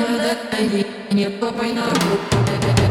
know that I need you, but know.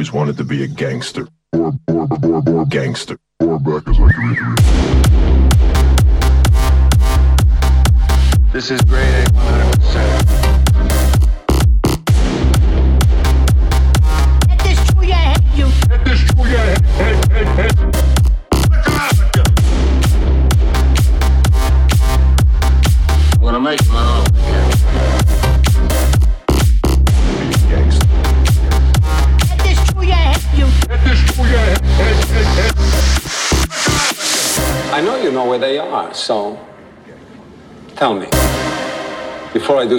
Always wanted to be a gangster.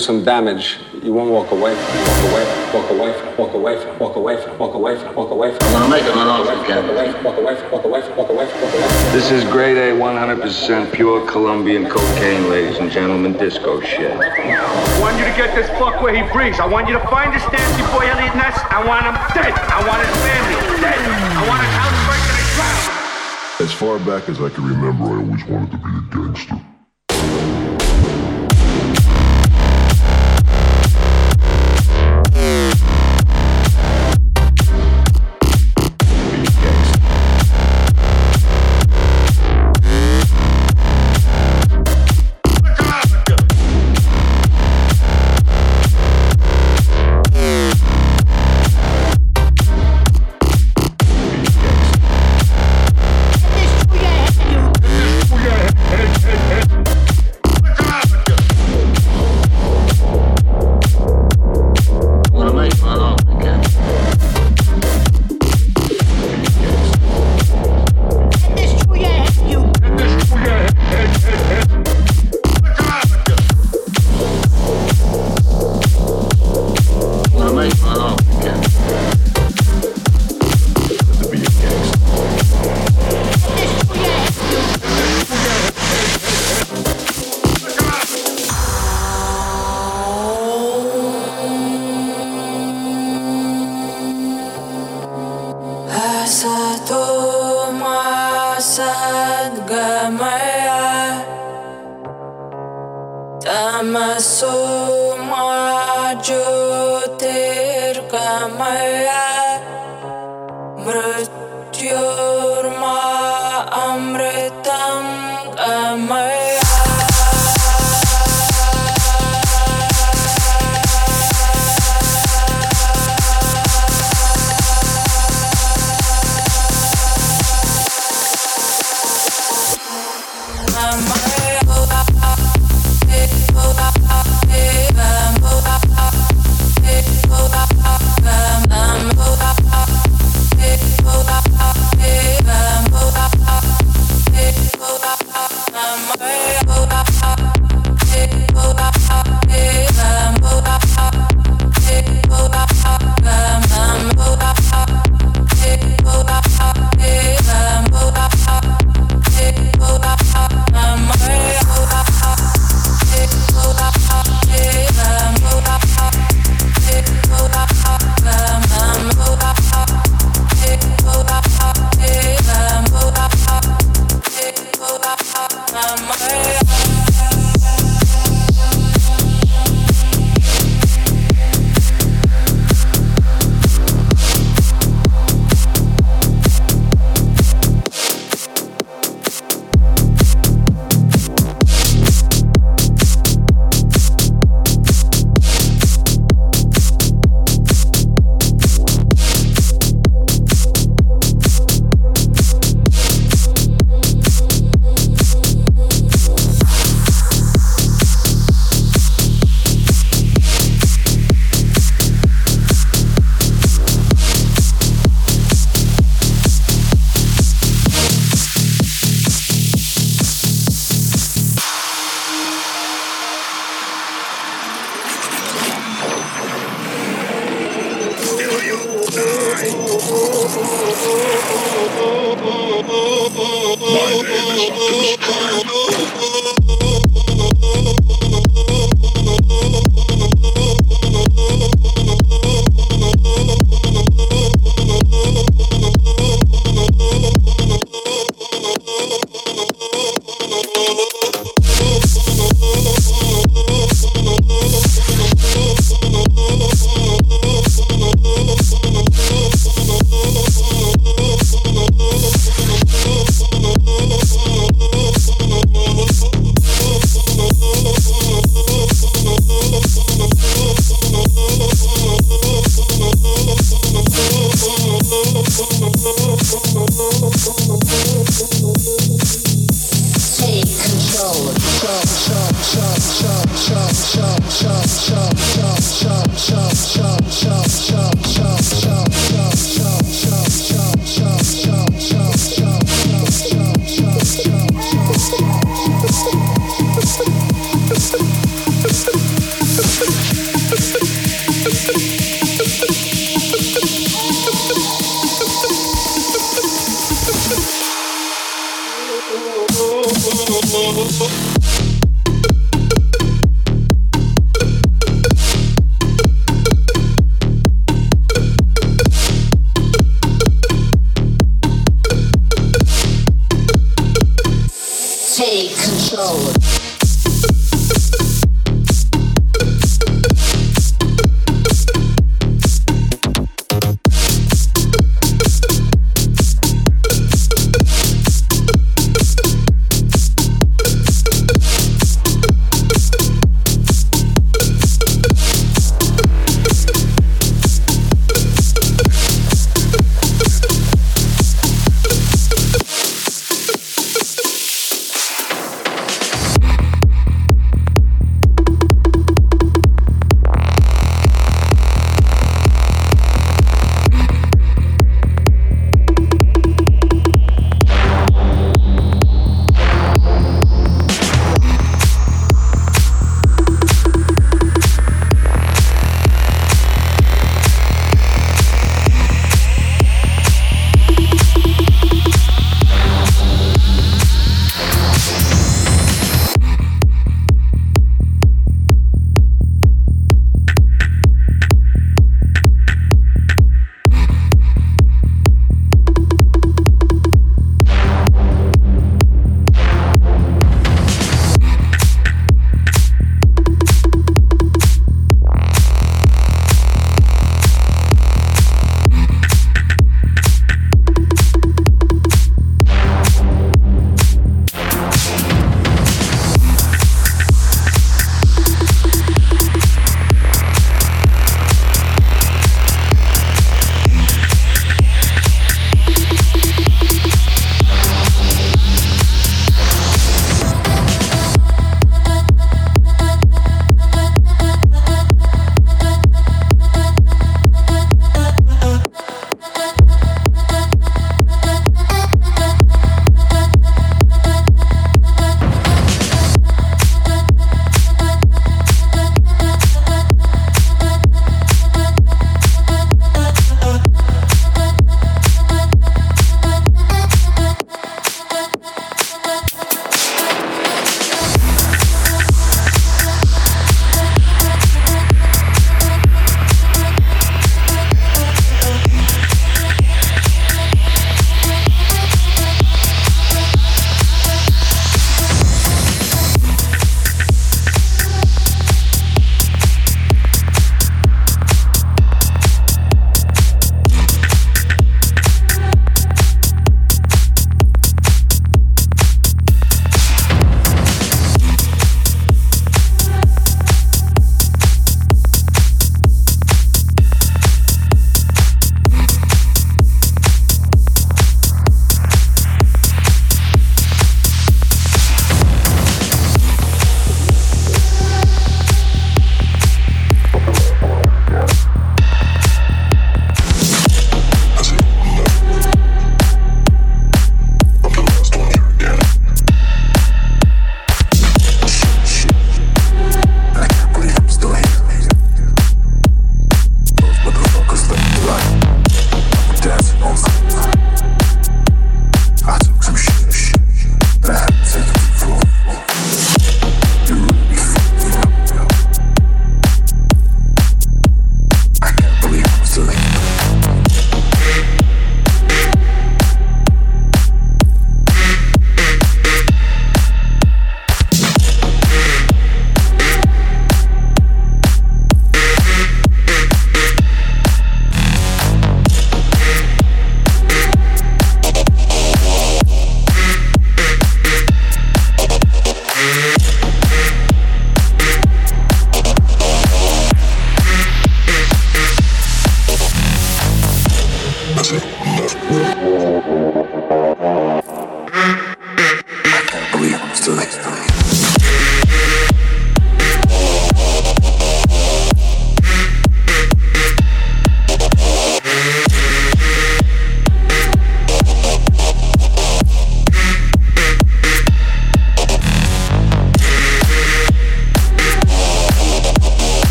Some damage, you won't walk away from, walk away from, walk away from, walk away from, walk away from, walk away from, walk away. I'm gonna make it an offer, Walk Captain. walk away from, walk away from, walk away from, walk away from. This is grade A 100% pure Colombian cocaine, ladies and gentlemen, disco shit. I want you to get this fuck where he breathes. I want you to find this Nancy boy Eliot Ness. I want him dead. I want his family dead. I want his house burnt to the ground. As far back as I can remember, I always wanted to be a gangster.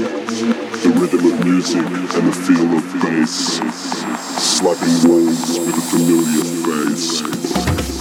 the rhythm of music and the feel of bass, slapping waves with a familiar face.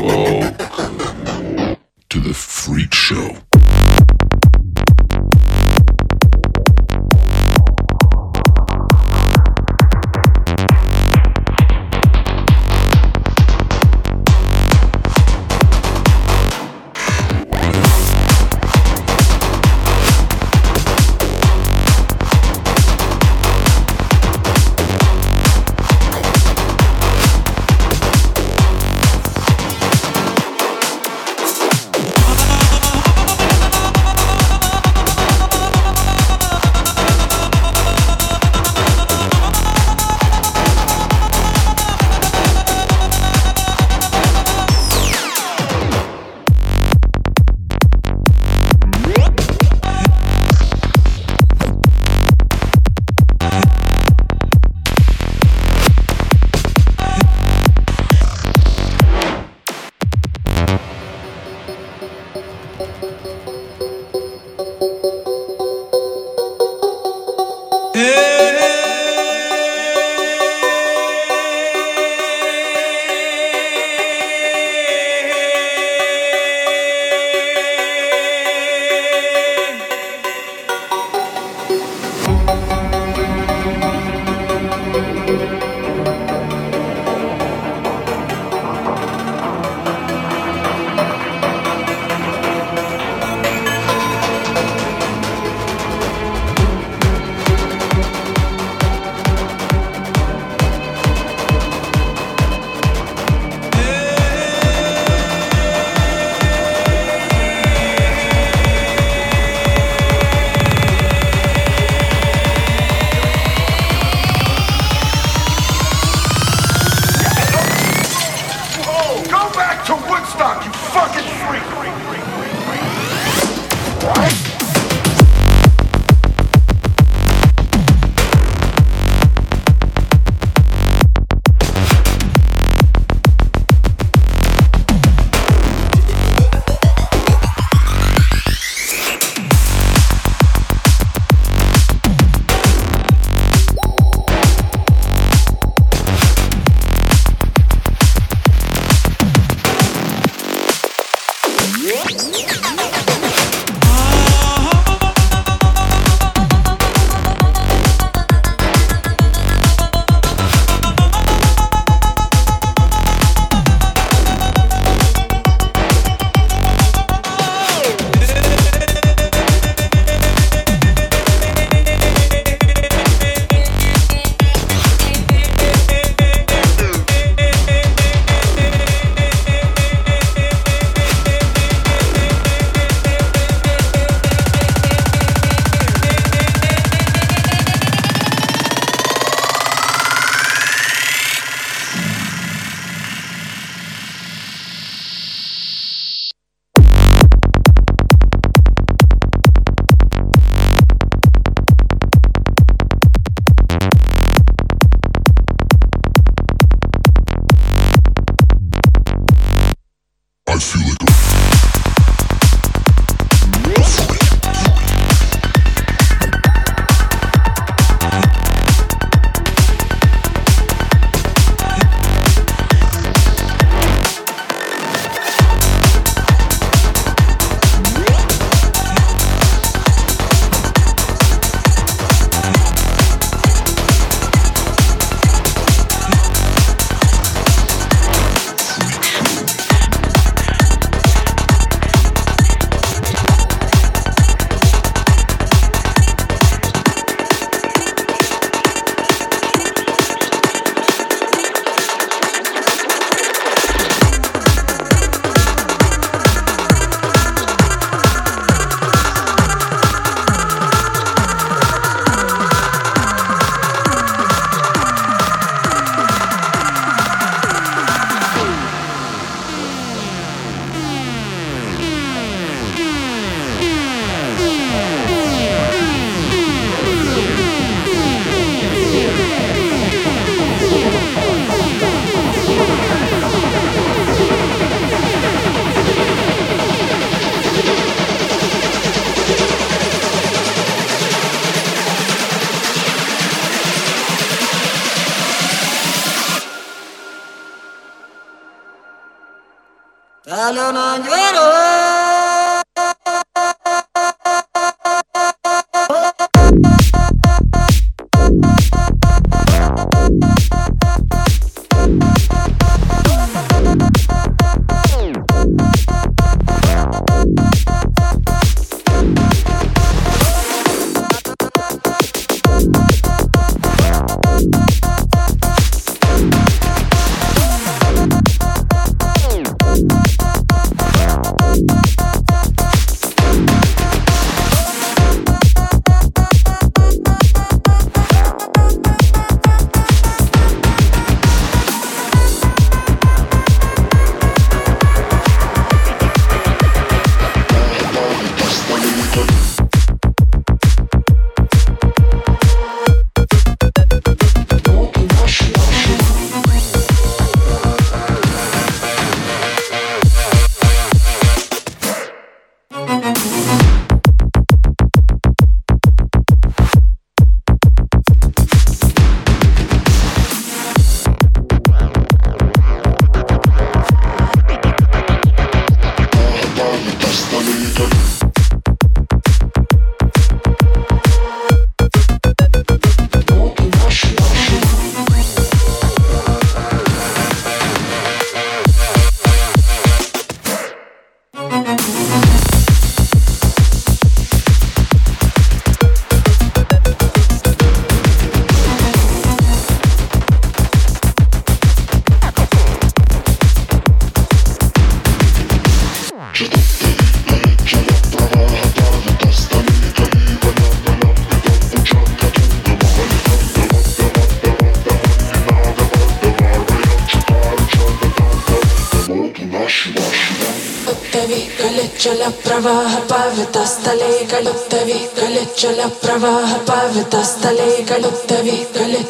Whoa.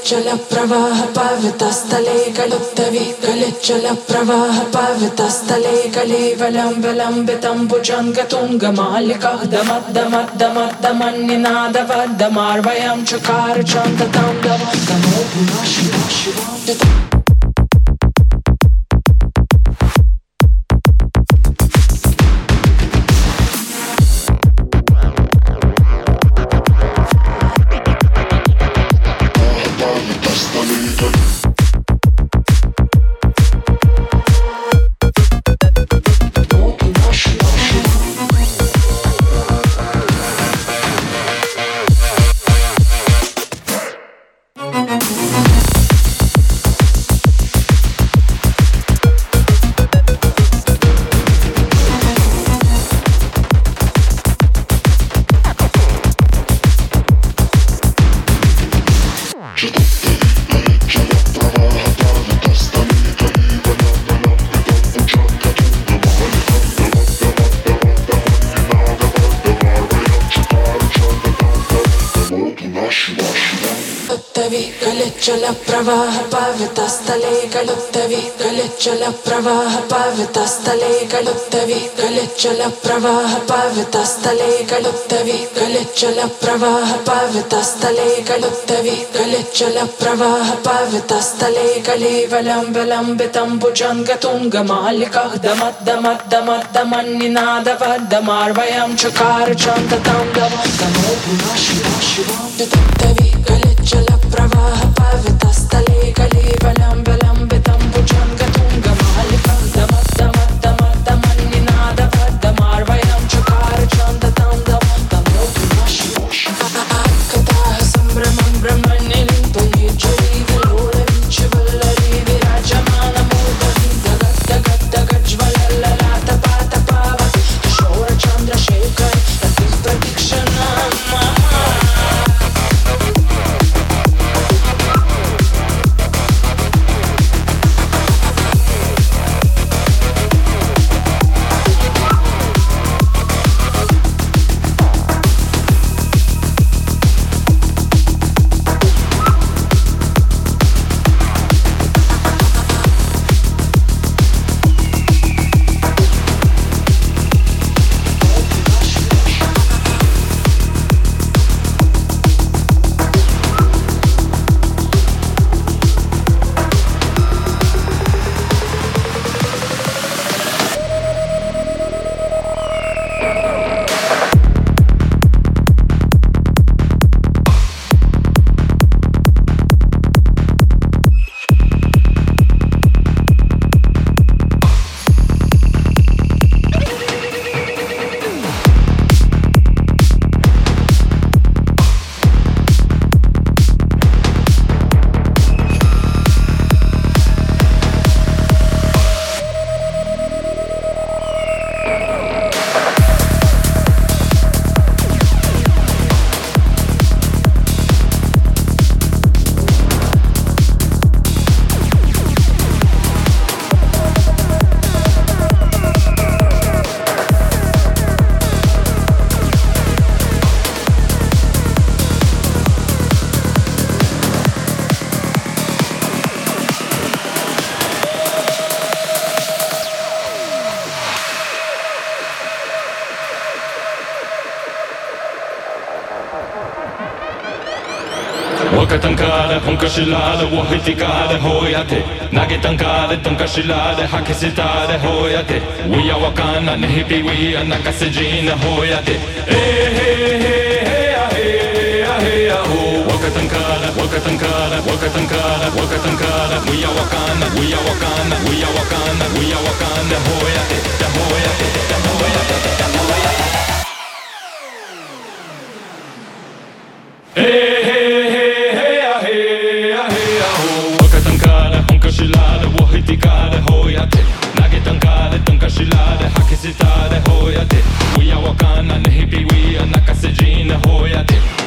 चलप्रवाह पवितस्तले गलुप्तविकलिच्चलप्रवाह पवितस्तले गले वलं विलम्बि तम्बुजं गतुं गमालिकः दमद्दमद्दमन्यनादवद् दमार्वयं चकार गलुत्तवि गलिच्चल प्रवाह पावितस्थले गलुत्तवि गलिच्चल प्रवाह पावितस्थले गलुत्तवि गलिच्चल प्रवाह पावितस्थले गलीवलम्बलम्बितं भुजङ्गतुङ्गमालिकः दमद्दमद्दमद्दमन्निनादवद्दमार्वयं चकार चन्दतं दम दमो गुणा Shiva Shiva विदत्तवि شلال وحتكال هويته ناقي تنقال تنقى شلال حكي ستال هويته ويا وكان نهبي ويا نكسجين هويته إيه وكتنكالك وكتنكالك وكتنكالك وكتنكالك ويا وكان ويا وكان ويا وكان ويا وكان هويته هويته هويته هويته Hey! Tunkashilare, hakisitare, hoyate. We are wakana, nehipi, we are nakasejina, hoyate. Hey,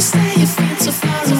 You say you feel so far away.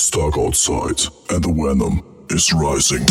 It's dark outside, and the venom is rising.